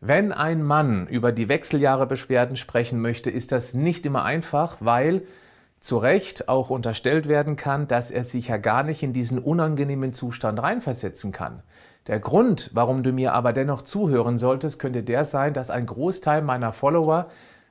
Wenn ein Mann über die Wechseljahrebeschwerden sprechen möchte, ist das nicht immer einfach, weil zu Recht auch unterstellt werden kann, dass er sich ja gar nicht in diesen unangenehmen Zustand reinversetzen kann. Der Grund, warum du mir aber dennoch zuhören solltest, könnte der sein, dass ein Großteil meiner Follower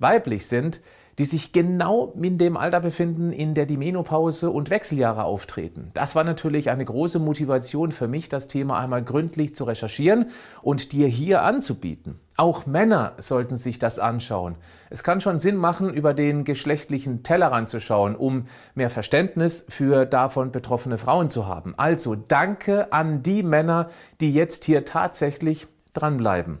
weiblich sind, die sich genau in dem Alter befinden, in der die Menopause und Wechseljahre auftreten. Das war natürlich eine große Motivation für mich, das Thema einmal gründlich zu recherchieren und dir hier anzubieten. Auch Männer sollten sich das anschauen. Es kann schon Sinn machen, über den geschlechtlichen Tellerrand zu schauen, um mehr Verständnis für davon betroffene Frauen zu haben. Also danke an die Männer, die jetzt hier tatsächlich dranbleiben.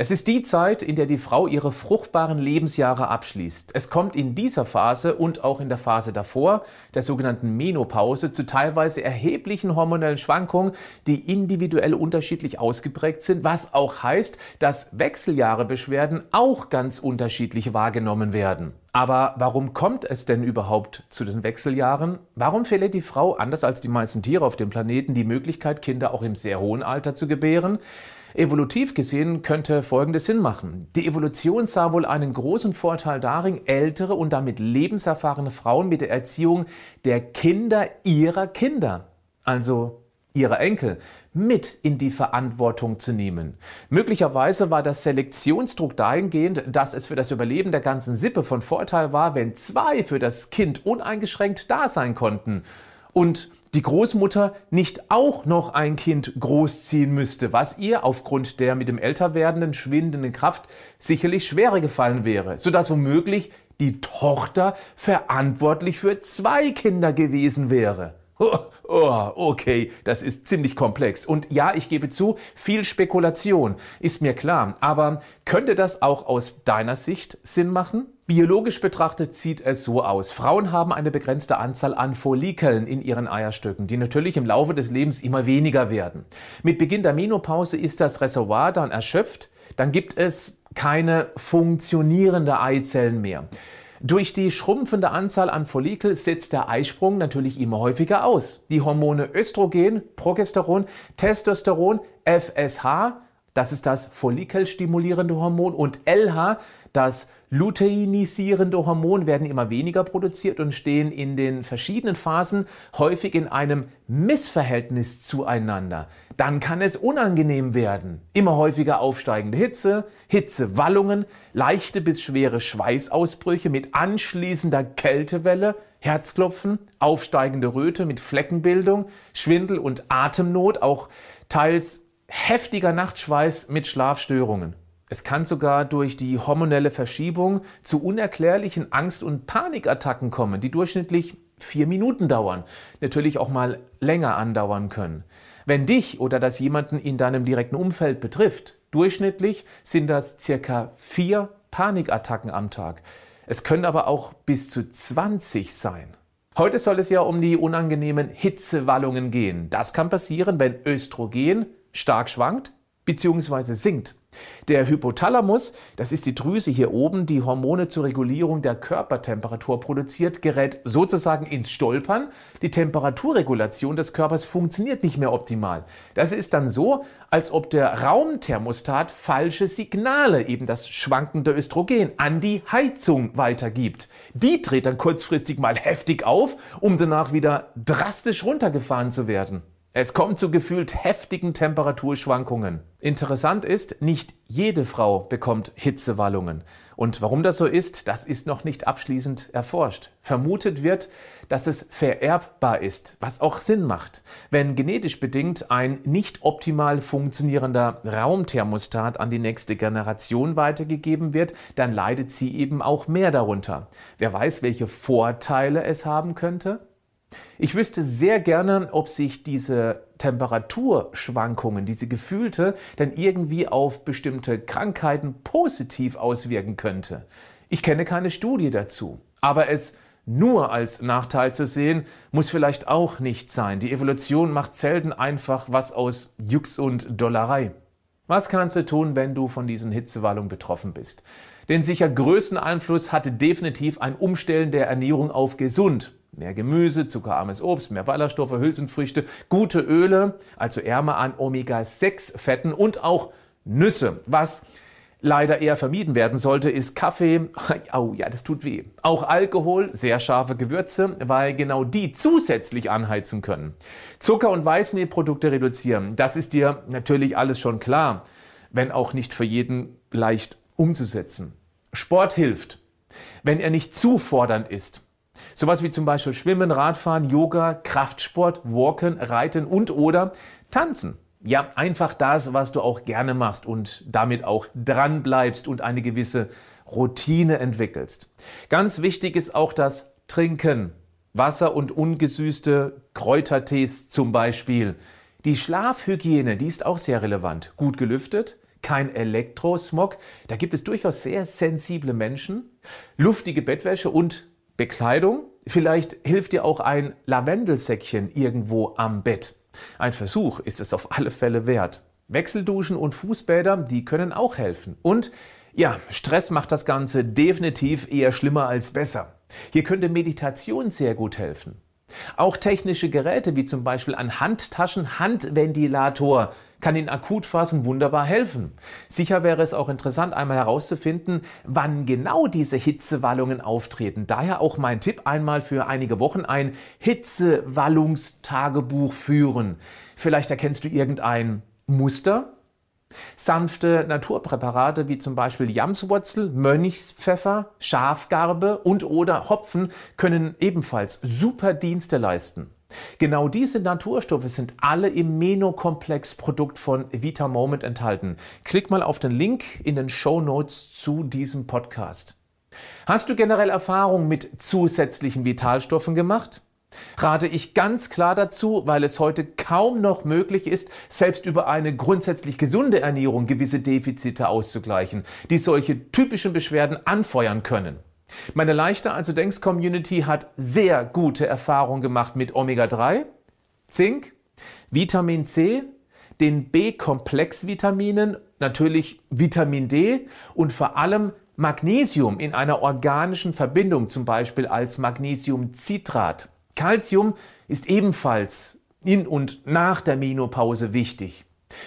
Es ist die Zeit, in der die Frau ihre fruchtbaren Lebensjahre abschließt. Es kommt in dieser Phase und auch in der Phase davor, der sogenannten Menopause, zu teilweise erheblichen hormonellen Schwankungen, die individuell unterschiedlich ausgeprägt sind, was auch heißt, dass Wechseljahrebeschwerden auch ganz unterschiedlich wahrgenommen werden. Aber warum kommt es denn überhaupt zu den Wechseljahren? Warum verliert die Frau, anders als die meisten Tiere auf dem Planeten, die Möglichkeit, Kinder auch im sehr hohen Alter zu gebären? Evolutiv gesehen könnte folgendes Sinn machen. Die Evolution sah wohl einen großen Vorteil darin, ältere und damit lebenserfahrene Frauen mit der Erziehung der Kinder ihrer Kinder, also ihrer Enkel, mit in die Verantwortung zu nehmen. Möglicherweise war der Selektionsdruck dahingehend, dass es für das Überleben der ganzen Sippe von Vorteil war, wenn zwei für das Kind uneingeschränkt da sein konnten. Und die Großmutter nicht auch noch ein Kind großziehen müsste, was ihr aufgrund der mit dem Älterwerdenden schwindenden Kraft sicherlich schwerer gefallen wäre, sodass womöglich die Tochter verantwortlich für zwei Kinder gewesen wäre. Oh, okay, das ist ziemlich komplex. Und ja, ich gebe zu, viel Spekulation, ist mir klar. Aber könnte das auch aus deiner Sicht Sinn machen? Biologisch betrachtet sieht es so aus. Frauen haben eine begrenzte Anzahl an Follikeln in ihren Eierstöcken, die natürlich im Laufe des Lebens immer weniger werden. Mit Beginn der Menopause ist das Reservoir dann erschöpft, dann gibt es keine funktionierende Eizellen mehr. Durch die schrumpfende Anzahl an Follikel setzt der Eisprung natürlich immer häufiger aus. Die Hormone Östrogen, Progesteron, Testosteron, FSH, das ist das follikelstimulierende Hormon und LH, das luteinisierende Hormon werden immer weniger produziert und stehen in den verschiedenen Phasen häufig in einem Missverhältnis zueinander. Dann kann es unangenehm werden. Immer häufiger aufsteigende Hitze, Hitzewallungen, leichte bis schwere Schweißausbrüche mit anschließender Kältewelle, Herzklopfen, aufsteigende Röte mit Fleckenbildung, Schwindel und Atemnot, auch teils heftiger Nachtschweiß mit Schlafstörungen. Es kann sogar durch die hormonelle Verschiebung zu unerklärlichen Angst- und Panikattacken kommen, die durchschnittlich vier Minuten dauern, natürlich auch mal länger andauern können. Wenn dich oder das jemanden in deinem direkten Umfeld betrifft, durchschnittlich sind das circa vier Panikattacken am Tag. Es können aber auch bis zu 20 sein. Heute soll es ja um die unangenehmen Hitzewallungen gehen. Das kann passieren, wenn Östrogen stark schwankt bzw. sinkt. Der Hypothalamus, das ist die Drüse hier oben, die Hormone zur Regulierung der Körpertemperatur produziert, gerät sozusagen ins Stolpern. Die Temperaturregulation des Körpers funktioniert nicht mehr optimal. Das ist dann so, als ob der Raumthermostat falsche Signale, eben das schwankende Östrogen, an die Heizung weitergibt. Die dreht dann kurzfristig mal heftig auf, um danach wieder drastisch runtergefahren zu werden. Es kommt zu gefühlt heftigen Temperaturschwankungen. Interessant ist, nicht jede Frau bekommt Hitzewallungen. Und warum das so ist, das ist noch nicht abschließend erforscht. Vermutet wird, dass es vererbbar ist, was auch Sinn macht. Wenn genetisch bedingt ein nicht optimal funktionierender Raumthermostat an die nächste Generation weitergegeben wird, dann leidet sie eben auch mehr darunter. Wer weiß, welche Vorteile es haben könnte? Ich wüsste sehr gerne, ob sich diese Temperaturschwankungen, diese gefühlte, dann irgendwie auf bestimmte Krankheiten positiv auswirken könnte. Ich kenne keine Studie dazu, aber es nur als Nachteil zu sehen, muss vielleicht auch nicht sein. Die Evolution macht selten einfach was aus Jux und Dollerei. Was kannst du tun, wenn du von diesen Hitzewallungen betroffen bist? Den sicher größten Einfluss hatte definitiv ein Umstellen der Ernährung auf gesund. Mehr Gemüse, zuckerarmes Obst, mehr Ballaststoffe, Hülsenfrüchte, gute Öle, also ärmer an Omega-6-Fetten und auch Nüsse, was leider eher vermieden werden sollte, ist Kaffee. Oh ja, das tut weh. Auch Alkohol, sehr scharfe Gewürze, weil genau die zusätzlich anheizen können. Zucker- und Weißmehlprodukte reduzieren, das ist dir natürlich alles schon klar, wenn auch nicht für jeden leicht umzusetzen. Sport hilft, wenn er nicht zu fordernd ist. Sowas wie zum Beispiel Schwimmen, Radfahren, Yoga, Kraftsport, Walken, Reiten und oder Tanzen. Ja, einfach das, was du auch gerne machst und damit auch dran bleibst und eine gewisse Routine entwickelst. Ganz wichtig ist auch das Trinken. Wasser und ungesüßte Kräutertees zum Beispiel. Die Schlafhygiene, die ist auch sehr relevant. Gut gelüftet, kein Elektrosmog. Da gibt es durchaus sehr sensible Menschen. Luftige Bettwäsche und Bekleidung. Vielleicht hilft dir auch ein Lavendelsäckchen irgendwo am Bett. Ein Versuch ist es auf alle Fälle wert. Wechselduschen und Fußbäder, die können auch helfen. Und ja, Stress macht das Ganze definitiv eher schlimmer als besser. Hier könnte Meditation sehr gut helfen. Auch technische Geräte wie zum Beispiel ein Handtaschen, Handventilator kann in Akutphasen wunderbar helfen. Sicher wäre es auch interessant, einmal herauszufinden, wann genau diese Hitzewallungen auftreten. Daher auch mein Tipp, einmal für einige Wochen ein Hitzewallungstagebuch führen. Vielleicht erkennst du irgendein Muster, Sanfte Naturpräparate wie zum Beispiel Jamswurzel, Mönchspfeffer, Schafgarbe und oder Hopfen können ebenfalls super Dienste leisten. Genau diese Naturstoffe sind alle im Meno-Komplex-Produkt von Vita Moment enthalten. Klick mal auf den Link in den Show Notes zu diesem Podcast. Hast du generell Erfahrung mit zusätzlichen Vitalstoffen gemacht? Rate ich ganz klar dazu, weil es heute kaum noch möglich ist, selbst über eine grundsätzlich gesunde Ernährung gewisse Defizite auszugleichen, die solche typischen Beschwerden anfeuern können. Meine leichte Also Denkst Community hat sehr gute Erfahrungen gemacht mit Omega-3, Zink, Vitamin C, den B-Komplexvitaminen, natürlich Vitamin D und vor allem Magnesium in einer organischen Verbindung, zum Beispiel als Magnesiumcitrat. Calcium ist ebenfalls in und nach der Menopause wichtig.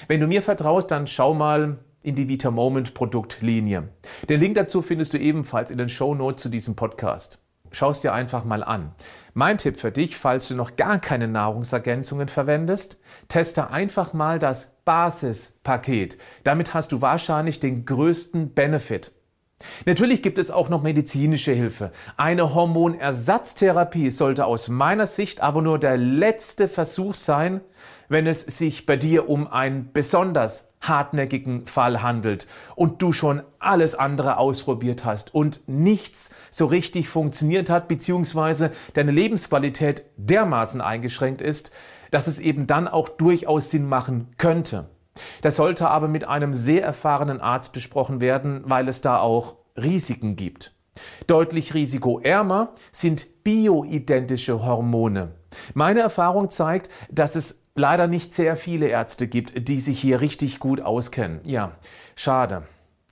Wenn du mir vertraust, dann schau mal in die Vita Moment Produktlinie. Den Link dazu findest du ebenfalls in den Show Notes zu diesem Podcast. Schau es dir einfach mal an. Mein Tipp für dich, falls du noch gar keine Nahrungsergänzungen verwendest, teste einfach mal das Basispaket. Damit hast du wahrscheinlich den größten Benefit. Natürlich gibt es auch noch medizinische Hilfe. Eine Hormonersatztherapie sollte aus meiner Sicht aber nur der letzte Versuch sein, wenn es sich bei dir um einen besonders hartnäckigen Fall handelt und du schon alles andere ausprobiert hast und nichts so richtig funktioniert hat, beziehungsweise deine Lebensqualität dermaßen eingeschränkt ist, dass es eben dann auch durchaus Sinn machen könnte. Das sollte aber mit einem sehr erfahrenen Arzt besprochen werden, weil es da auch Risiken gibt. Deutlich risikoärmer sind bioidentische Hormone. Meine Erfahrung zeigt, dass es leider nicht sehr viele Ärzte gibt, die sich hier richtig gut auskennen. Ja, schade.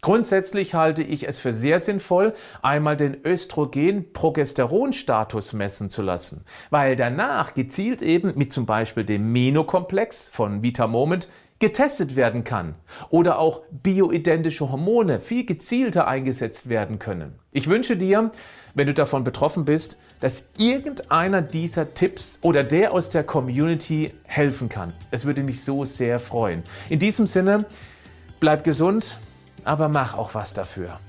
Grundsätzlich halte ich es für sehr sinnvoll, einmal den Östrogen-Progesteron-Status messen zu lassen, weil danach gezielt eben mit zum Beispiel dem Menokomplex von Vita Moment getestet werden kann oder auch bioidentische Hormone viel gezielter eingesetzt werden können. Ich wünsche dir, wenn du davon betroffen bist, dass irgendeiner dieser Tipps oder der aus der Community helfen kann. Es würde mich so sehr freuen. In diesem Sinne, bleib gesund, aber mach auch was dafür.